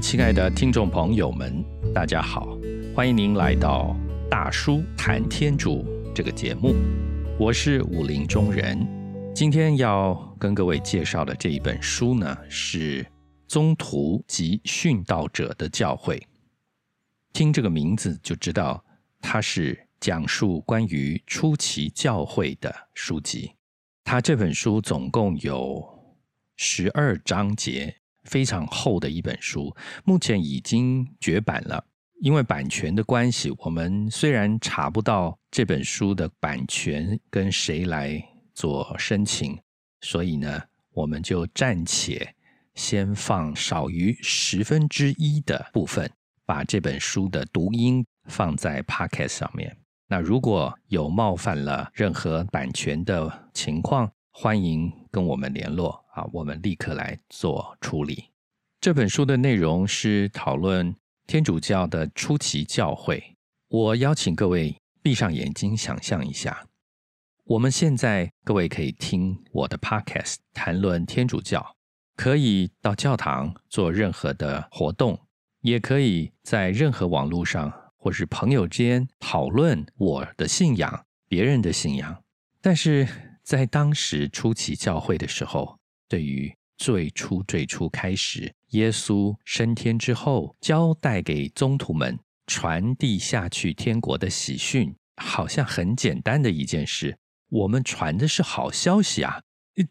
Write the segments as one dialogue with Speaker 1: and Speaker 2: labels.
Speaker 1: 亲爱的听众朋友们，大家好，欢迎您来到大叔谈天主这个节目，我是武林中人。今天要跟各位介绍的这一本书呢，是《宗徒及殉道者的教诲》。听这个名字就知道，它是讲述关于初期教会的书籍。它这本书总共有十二章节。非常厚的一本书，目前已经绝版了。因为版权的关系，我们虽然查不到这本书的版权跟谁来做申请，所以呢，我们就暂且先放少于十分之一的部分，把这本书的读音放在 Podcast 上面。那如果有冒犯了任何版权的情况，欢迎跟我们联络我们立刻来做处理。这本书的内容是讨论天主教的初期教会。我邀请各位闭上眼睛，想象一下，我们现在各位可以听我的 Podcast 谈论天主教，可以到教堂做任何的活动，也可以在任何网络上或是朋友间讨论我的信仰、别人的信仰，但是。在当时初期教会的时候，对于最初最初开始，耶稣升天之后，交代给宗徒们传递下去天国的喜讯，好像很简单的一件事。我们传的是好消息啊，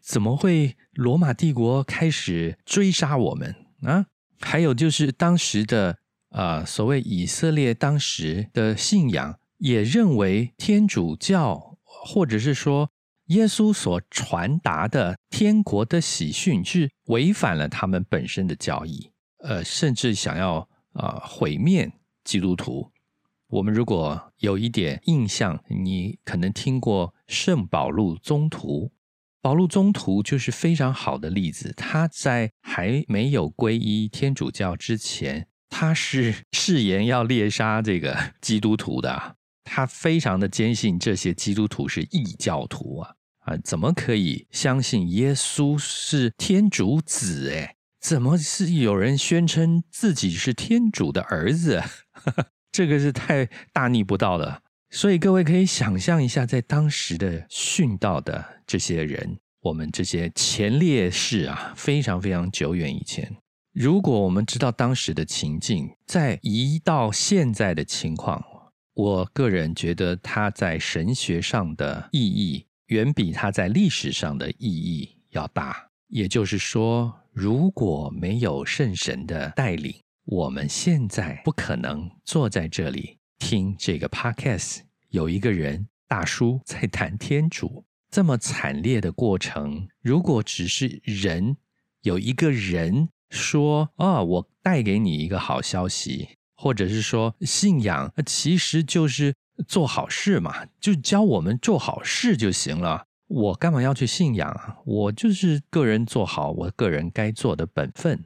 Speaker 1: 怎么会罗马帝国开始追杀我们啊？还有就是当时的啊，所谓以色列当时的信仰，也认为天主教，或者是说。耶稣所传达的天国的喜讯是违反了他们本身的教义，呃，甚至想要啊毁灭基督徒。我们如果有一点印象，你可能听过圣保禄宗徒，保禄宗徒就是非常好的例子。他在还没有皈依天主教之前，他是 誓言要猎杀这个基督徒的，他非常的坚信这些基督徒是异教徒啊。啊，怎么可以相信耶稣是天主子？哎，怎么是有人宣称自己是天主的儿子？这个是太大逆不道了。所以各位可以想象一下，在当时的殉道的这些人，我们这些前烈士啊，非常非常久远以前，如果我们知道当时的情境，在移到现在的情况，我个人觉得他在神学上的意义。远比它在历史上的意义要大。也就是说，如果没有圣神的带领，我们现在不可能坐在这里听这个 podcast。有一个人大叔在谈天主，这么惨烈的过程，如果只是人有一个人说：“啊，我带给你一个好消息”，或者是说信仰其实就是。做好事嘛，就教我们做好事就行了。我干嘛要去信仰啊？我就是个人做好我个人该做的本分。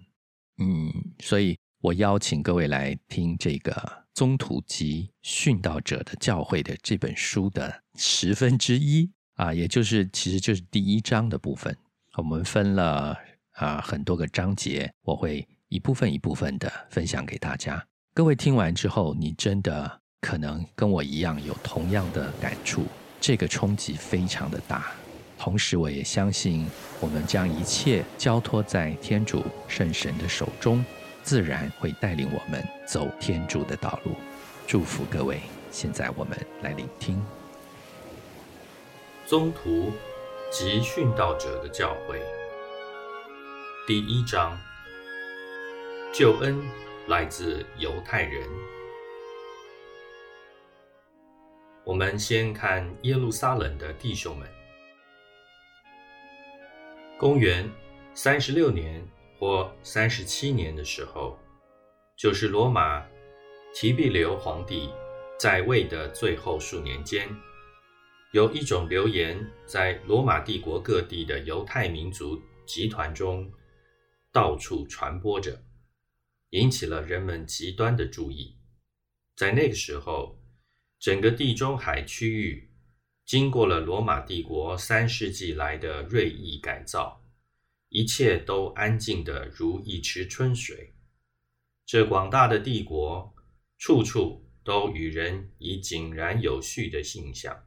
Speaker 1: 嗯，所以我邀请各位来听这个《宗徒及殉道者的教诲》的这本书的十分之一啊，也就是其实就是第一章的部分。我们分了啊很多个章节，我会一部分一部分的分享给大家。各位听完之后，你真的。可能跟我一样有同样的感触，这个冲击非常的大。同时，我也相信，我们将一切交托在天主圣神的手中，自然会带领我们走天主的道路。祝福各位！现在我们来聆听
Speaker 2: 宗徒及殉道者的教诲，第一章：救恩来自犹太人。我们先看耶路撒冷的弟兄们。公元三十六年或三十七年的时候，就是罗马提庇留皇帝在位的最后数年间，有一种流言在罗马帝国各地的犹太民族集团中到处传播着，引起了人们极端的注意。在那个时候。整个地中海区域经过了罗马帝国三世纪来的锐意改造，一切都安静的如一池春水。这广大的帝国，处处都与人以井然有序的形象。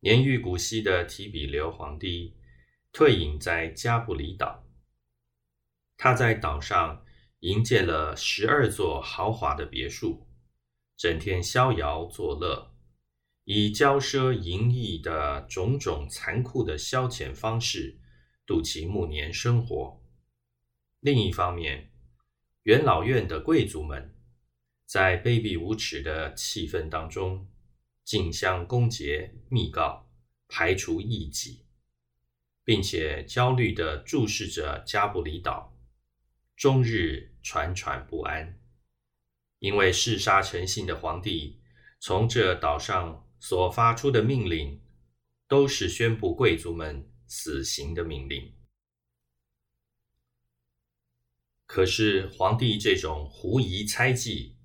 Speaker 2: 年逾古稀的提比留皇帝退隐在加布里岛，他在岛上营建了十二座豪华的别墅，整天逍遥作乐，以骄奢淫逸的种种残酷的消遣方式度其暮年生活。另一方面，元老院的贵族们，在卑鄙无耻的气氛当中，竞相攻讦密告，排除异己，并且焦虑地注视着加布里岛，终日惴惴不安，因为嗜杀成性的皇帝从这岛上所发出的命令，都是宣布贵族们死刑的命令。可是，皇帝这种狐疑猜忌、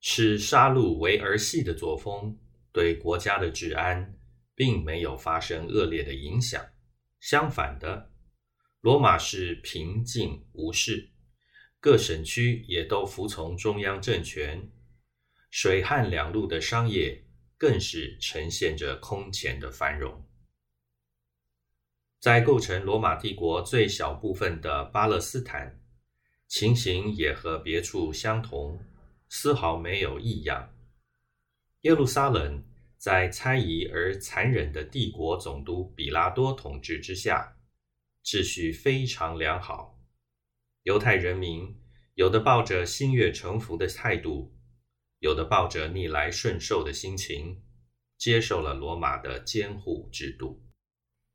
Speaker 2: 视杀戮为儿戏的作风，对国家的治安并没有发生恶劣的影响。相反的，罗马是平静无事，各省区也都服从中央政权，水旱两路的商业更是呈现着空前的繁荣。在构成罗马帝国最小部分的巴勒斯坦。情形也和别处相同，丝毫没有异样。耶路撒冷在猜疑而残忍的帝国总督比拉多统治之下，秩序非常良好。犹太人民有的抱着心悦诚服的态度，有的抱着逆来顺受的心情，接受了罗马的监护制度，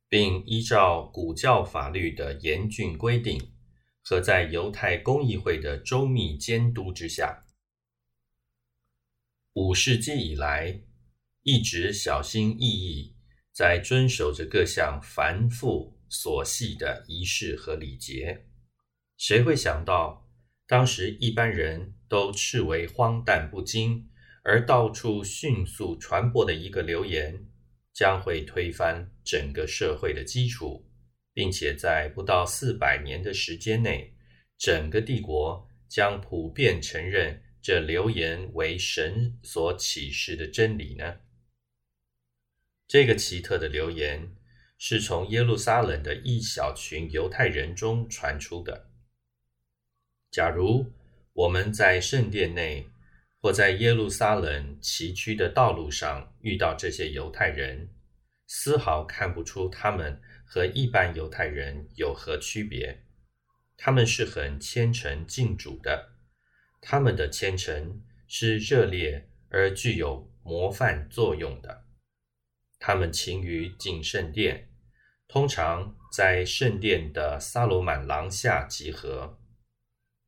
Speaker 2: 并依照古教法律的严峻规定。和在犹太公议会的周密监督之下，五世纪以来一直小心翼翼，在遵守着各项繁复琐细的仪式和礼节。谁会想到，当时一般人都视为荒诞不经，而到处迅速传播的一个流言，将会推翻整个社会的基础？并且在不到四百年的时间内，整个帝国将普遍承认这流言为神所启示的真理呢？这个奇特的流言是从耶路撒冷的一小群犹太人中传出的。假如我们在圣殿内或在耶路撒冷崎岖的道路上遇到这些犹太人，丝毫看不出他们。和一般犹太人有何区别？他们是很虔诚敬主的，他们的虔诚是热烈而具有模范作用的。他们勤于进圣殿，通常在圣殿的萨罗满廊下集合。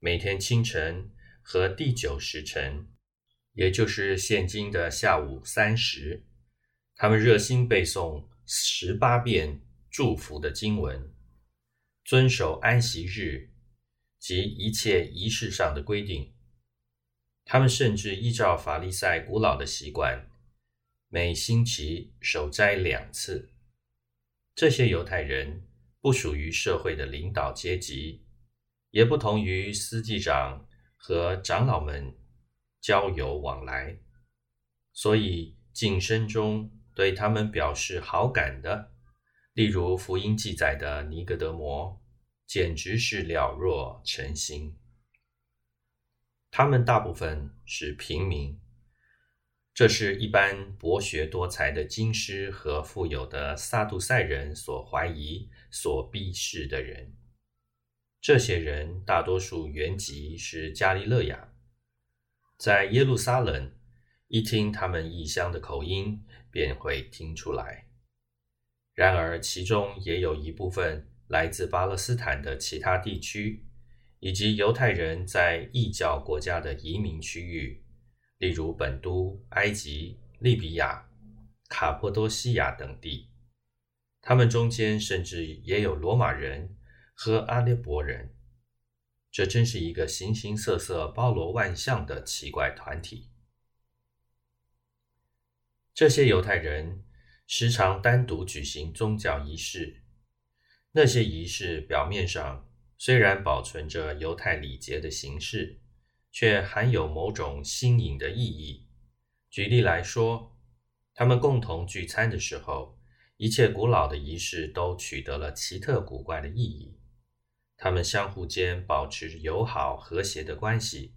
Speaker 2: 每天清晨和第九时辰，也就是现今的下午三时，他们热心背诵十八遍。祝福的经文，遵守安息日及一切仪式上的规定。他们甚至依照法利赛古老的习惯，每星期守斋两次。这些犹太人不属于社会的领导阶级，也不同于司祭长和长老们交友往来，所以晋升中对他们表示好感的。例如福音记载的尼格德摩，简直是了若成心。他们大部分是平民，这是一般博学多才的经师和富有的撒杜塞人所怀疑、所鄙视的人。这些人大多数原籍是加利勒亚，在耶路撒冷，一听他们异乡的口音，便会听出来。然而，其中也有一部分来自巴勒斯坦的其他地区，以及犹太人在异教国家的移民区域，例如本都、埃及、利比亚、卡波多西亚等地。他们中间甚至也有罗马人和阿列伯人。这真是一个形形色色、包罗万象的奇怪团体。这些犹太人。时常单独举行宗教仪式，那些仪式表面上虽然保存着犹太礼节的形式，却含有某种新颖的意义。举例来说，他们共同聚餐的时候，一切古老的仪式都取得了奇特古怪的意义。他们相互间保持友好和谐的关系，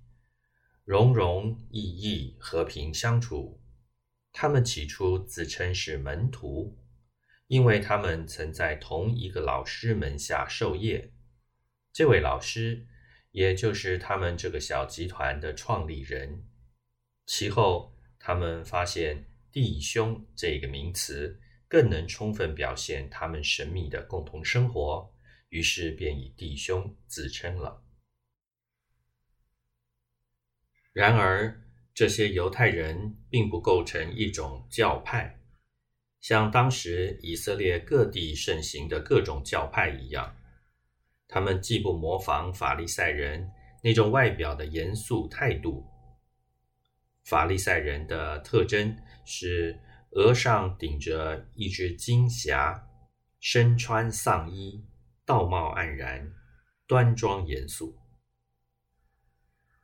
Speaker 2: 融融易易，和平相处。他们起初自称是门徒，因为他们曾在同一个老师门下授业。这位老师，也就是他们这个小集团的创立人。其后，他们发现“弟兄”这个名词更能充分表现他们神秘的共同生活。于是便以弟兄自称了。然而，这些犹太人并不构成一种教派，像当时以色列各地盛行的各种教派一样。他们既不模仿法利赛人那种外表的严肃态度，法利赛人的特征是额上顶着一只金匣，身穿丧衣。道貌岸然，端庄严肃。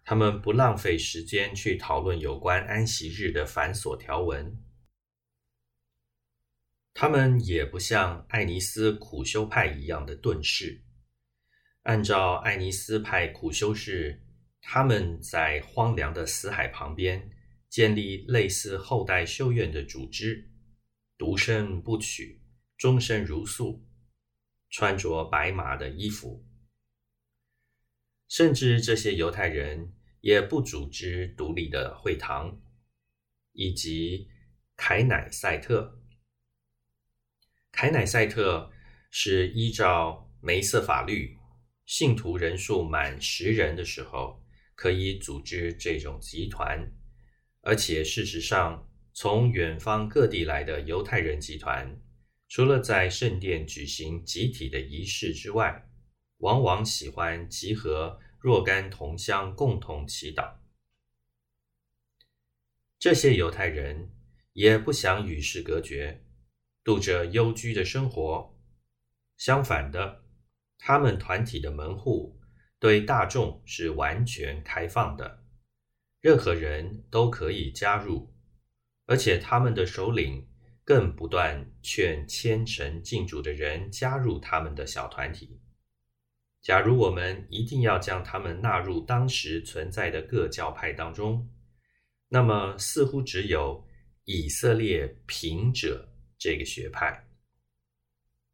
Speaker 2: 他们不浪费时间去讨论有关安息日的繁琐条文。他们也不像爱尼斯苦修派一样的遁世。按照爱尼斯派苦修士，他们在荒凉的死海旁边建立类似后代修院的组织，独身不娶，终身如素。穿着白马的衣服，甚至这些犹太人也不组织独立的会堂，以及凯乃赛特。凯乃赛特是依照梅瑟法律，信徒人数满十人的时候可以组织这种集团，而且事实上，从远方各地来的犹太人集团。除了在圣殿举行集体的仪式之外，往往喜欢集合若干同乡共同祈祷。这些犹太人也不想与世隔绝，度着幽居的生活。相反的，他们团体的门户对大众是完全开放的，任何人都可以加入，而且他们的首领。更不断劝虔诚敬主的人加入他们的小团体。假如我们一定要将他们纳入当时存在的各教派当中，那么似乎只有以色列平者这个学派，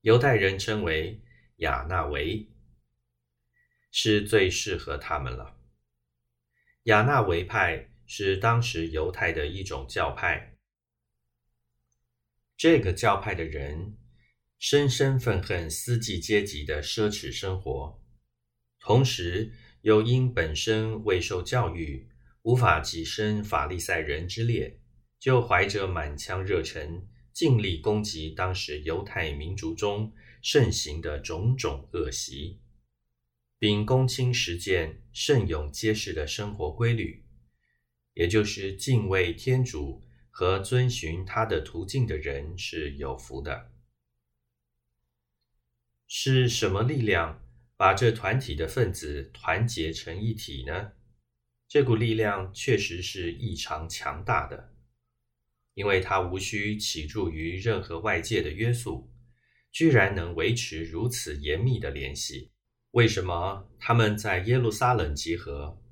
Speaker 2: 犹太人称为亚纳维，是最适合他们了。亚纳维派是当时犹太的一种教派。这个教派的人深深愤恨司祭阶级的奢侈生活，同时又因本身未受教育，无法跻身法利赛人之列，就怀着满腔热忱，尽力攻击当时犹太民族中盛行的种种恶习，并公亲实践圣勇结实的生活规律，也就是敬畏天主。和遵循他的途径的人是有福的。是什么力量把这团体的分子团结成一体呢？这股力量确实是异常强大的，因为它无需起助于任何外界的约束，居然能维持如此严密的联系。为什么他们在耶路撒冷集合？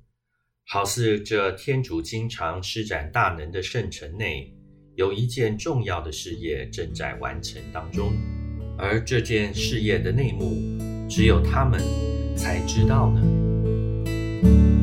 Speaker 2: 好似这天主经常施展大能的圣城内，有一件重要的事业正在完成当中，而这件事业的内幕，只有他们才知道呢。